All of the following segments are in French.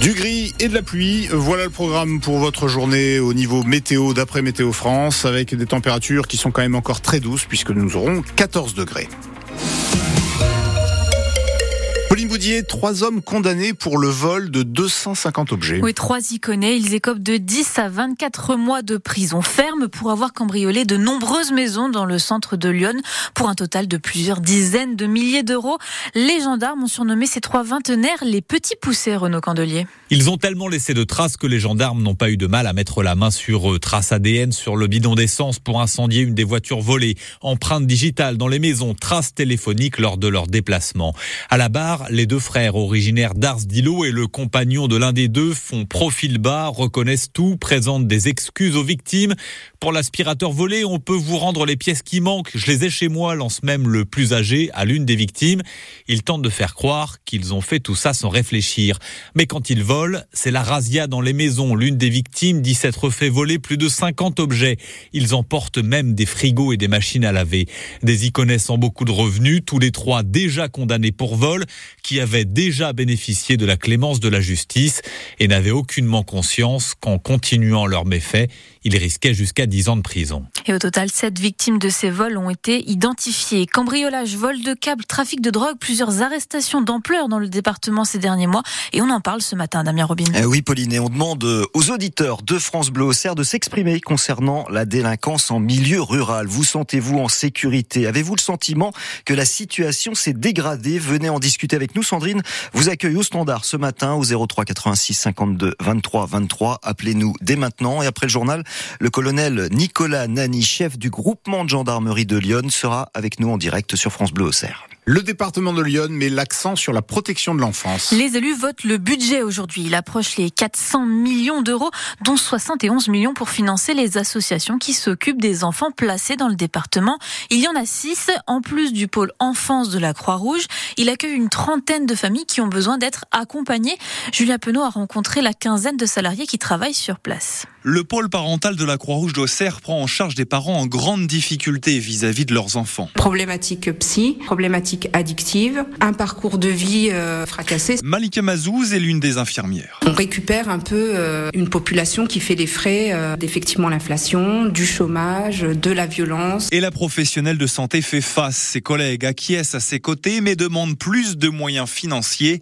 Du gris et de la pluie, voilà le programme pour votre journée au niveau météo d'après Météo France, avec des températures qui sont quand même encore très douces puisque nous aurons 14 degrés. Pauline Boudier, trois hommes condamnés pour le vol de 250 objets. Oui, trois iconés. Ils écopent de 10 à 24 mois de prison ferme pour avoir cambriolé de nombreuses maisons dans le centre de Lyon pour un total de plusieurs dizaines de milliers d'euros. Les gendarmes ont surnommé ces trois vingtenaires les petits poussés, Renaud Candelier. Ils ont tellement laissé de traces que les gendarmes n'ont pas eu de mal à mettre la main sur eux. Traces ADN sur le bidon d'essence pour incendier une des voitures volées, empreintes digitales dans les maisons, traces téléphoniques lors de leur déplacement. À la barre, les deux frères originaires d'Ars d'Ilo et le compagnon de l'un des deux font profil bas, reconnaissent tout, présentent des excuses aux victimes. Pour l'aspirateur volé, on peut vous rendre les pièces qui manquent. Je les ai chez moi, lance même le plus âgé à l'une des victimes. Ils tentent de faire croire qu'ils ont fait tout ça sans réfléchir. Mais quand ils volent, c'est la razzia dans les maisons. L'une des victimes dit s'être fait voler plus de 50 objets. Ils emportent même des frigos et des machines à laver. Des iconais sans beaucoup de revenus, tous les trois déjà condamnés pour vol qui avaient déjà bénéficié de la clémence de la justice et n'avaient aucunement conscience qu'en continuant leurs méfaits, ils risquaient jusqu'à 10 ans de prison. Et au total, sept victimes de ces vols ont été identifiées. Cambriolage, vol de câbles, trafic de drogue, plusieurs arrestations d'ampleur dans le département ces derniers mois. Et on en parle ce matin, Damien Robin. Eh oui, Pauline, et on demande aux auditeurs de France Bleu Auxerre de s'exprimer concernant la délinquance en milieu rural. Vous sentez-vous en sécurité? Avez-vous le sentiment que la situation s'est dégradée? Venez en discuter avec nous. Sandrine vous accueille au standard ce matin au 03 86 52 23 23. Appelez-nous dès maintenant. Et après le journal, le colonel Nicolas Nani, chef du groupement de gendarmerie de Lyon, sera avec nous en direct sur France Bleu Auxerre. Le département de Lyon met l'accent sur la protection de l'enfance. Les élus votent le budget aujourd'hui. Il approche les 400 millions d'euros, dont 71 millions pour financer les associations qui s'occupent des enfants placés dans le département. Il y en a six, en plus du pôle enfance de la Croix-Rouge. Il accueille une trentaine de familles qui ont besoin d'être accompagnées. Julia Penaud a rencontré la quinzaine de salariés qui travaillent sur place. Le pôle parental de la Croix-Rouge d'Auxerre prend en charge des parents en grande difficulté vis-à-vis de leurs enfants. Problématique psy, problématique addictive, un parcours de vie euh, fracassé. Malika Mazouz est l'une des infirmières. On récupère un peu euh, une population qui fait les frais euh, d'effectivement l'inflation, du chômage, de la violence. Et la professionnelle de santé fait face. Ses collègues acquiescent à ses côtés mais demandent plus de moyens financiers.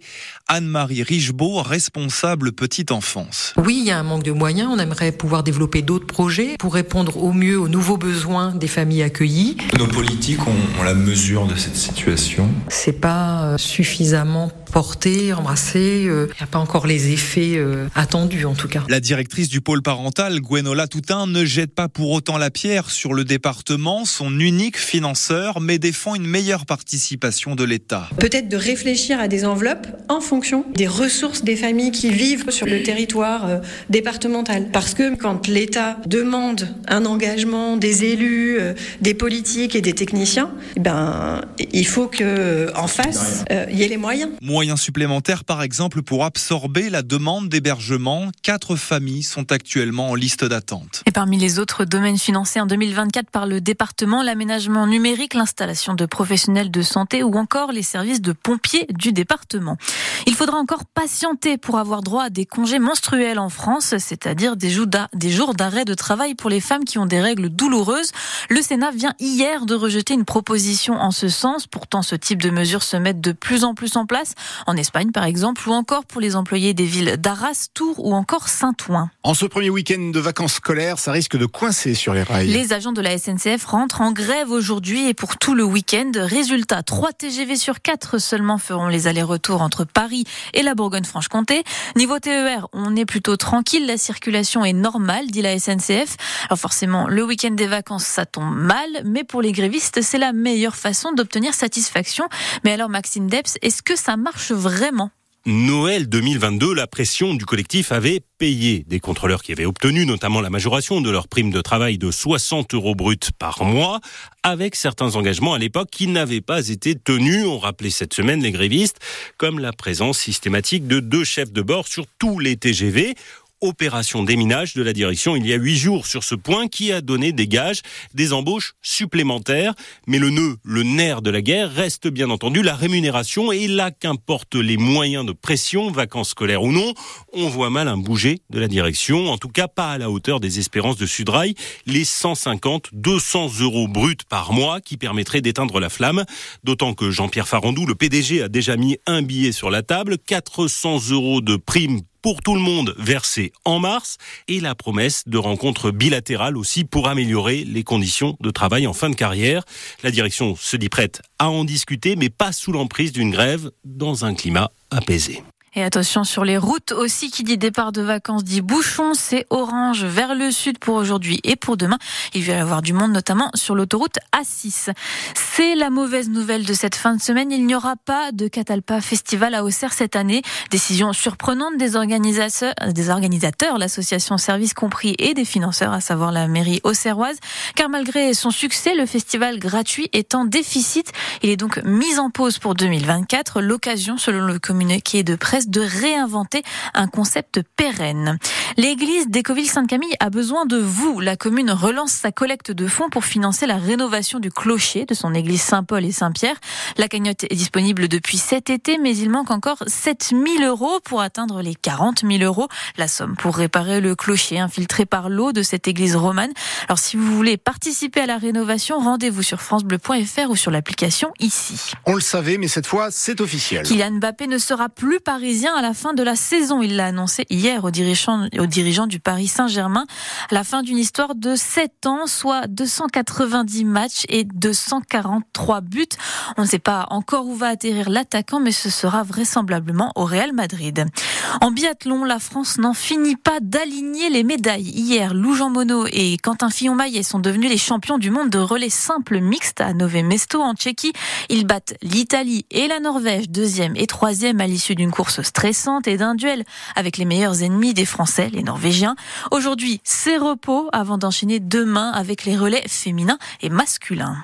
Anne-Marie Richebot, responsable petite enfance. Oui, il y a un manque de moyens. On aimerait pouvoir développer d'autres projets pour répondre au mieux aux nouveaux besoins des familles accueillies. Nos politiques ont, ont la mesure de cette situation. C'est pas euh, suffisamment porté, embrassé. Il n'y a pas encore les effets euh, attendus en tout cas. La directrice du pôle parental, Gwenola Toutain, ne jette pas pour autant la pierre sur le département, son unique financeur, mais défend une meilleure participation de l'État. Peut-être de réfléchir à des enveloppes en fonction des ressources des familles qui vivent sur le territoire euh, départemental. Parce que quand l'État demande un engagement des élus, euh, des politiques et des techniciens, eh ben il faut que en face il y ait les moyens moyens supplémentaires, par exemple, pour absorber la demande d'hébergement. Quatre familles sont actuellement en liste d'attente. Et parmi les autres domaines financés en 2024 par le département, l'aménagement numérique, l'installation de professionnels de santé ou encore les services de pompiers du département. Il faudra encore patienter pour avoir droit à des congés menstruels en France, c'est-à-dire des jours d'arrêt de travail pour les femmes qui ont des règles douloureuses. Le Sénat vient hier de rejeter une proposition en ce sens. Pourtant, ce type de mesures se met de plus en plus en place en Espagne par exemple, ou encore pour les employés des villes d'Arras, Tours ou encore Saint-Ouen. En ce premier week-end de vacances scolaires, ça risque de coincer sur les rails. Les agents de la SNCF rentrent en grève aujourd'hui et pour tout le week-end. Résultat, 3 TGV sur 4 seulement feront les allers-retours entre Paris et la Bourgogne-Franche-Comté. Niveau TER, on est plutôt tranquille, la circulation est normale, dit la SNCF. Alors forcément, le week-end des vacances, ça tombe mal, mais pour les grévistes, c'est la meilleure façon d'obtenir satisfaction. Mais alors Maxime Deps, est-ce que ça marche Noël 2022, la pression du collectif avait payé. Des contrôleurs qui avaient obtenu notamment la majoration de leur prime de travail de 60 euros bruts par mois, avec certains engagements à l'époque qui n'avaient pas été tenus. On rappelait cette semaine les grévistes, comme la présence systématique de deux chefs de bord sur tous les TGV opération déminage de la direction il y a huit jours sur ce point qui a donné des gages, des embauches supplémentaires. Mais le nœud, le nerf de la guerre reste bien entendu la rémunération et là qu'importe les moyens de pression, vacances scolaires ou non, on voit mal un bouger de la direction, en tout cas pas à la hauteur des espérances de Sudrail, les 150, 200 euros bruts par mois qui permettraient d'éteindre la flamme, d'autant que Jean-Pierre Farandou, le PDG, a déjà mis un billet sur la table, 400 euros de prime pour tout le monde versé en mars et la promesse de rencontres bilatérales aussi pour améliorer les conditions de travail en fin de carrière. La direction se dit prête à en discuter mais pas sous l'emprise d'une grève dans un climat apaisé. Et attention sur les routes aussi, qui dit départ de vacances dit bouchon, c'est orange vers le sud pour aujourd'hui et pour demain. Il va y avoir du monde notamment sur l'autoroute A6. C'est la mauvaise nouvelle de cette fin de semaine. Il n'y aura pas de Catalpa Festival à Auxerre cette année. Décision surprenante des organisateurs, des organisateurs, l'association Service Compris et des financeurs, à savoir la mairie auxerroise. Car malgré son succès, le festival gratuit est en déficit. Il est donc mis en pause pour 2024. L'occasion, selon le communiqué de presse, de réinventer un concept pérenne. L'église d'Écoville-Sainte-Camille a besoin de vous. La commune relance sa collecte de fonds pour financer la rénovation du clocher de son église Saint-Paul et Saint-Pierre. La cagnotte est disponible depuis cet été, mais il manque encore 7 000 euros pour atteindre les 40 000 euros. La somme pour réparer le clocher infiltré par l'eau de cette église romane. Alors si vous voulez participer à la rénovation, rendez-vous sur francebleu.fr ou sur l'application ici. On le savait, mais cette fois, c'est officiel. Kylian Mbappé ne sera plus parisien à la fin de la saison. Il l'a annoncé hier aux dirigeants, aux dirigeants du Paris Saint-Germain. La fin d'une histoire de 7 ans, soit 290 matchs et 243 buts. On ne sait pas encore où va atterrir l'attaquant, mais ce sera vraisemblablement au Real Madrid. En biathlon, la France n'en finit pas d'aligner les médailles. Hier, Lou Jean Monod et Quentin Fillon-Maillet sont devenus les champions du monde de relais simple mixte à Nové Mesto en Tchéquie. Ils battent l'Italie et la Norvège, deuxième et troisième à l'issue d'une stressante et d'un duel avec les meilleurs ennemis des Français, les Norvégiens. Aujourd'hui, c'est repos avant d'enchaîner demain avec les relais féminins et masculins.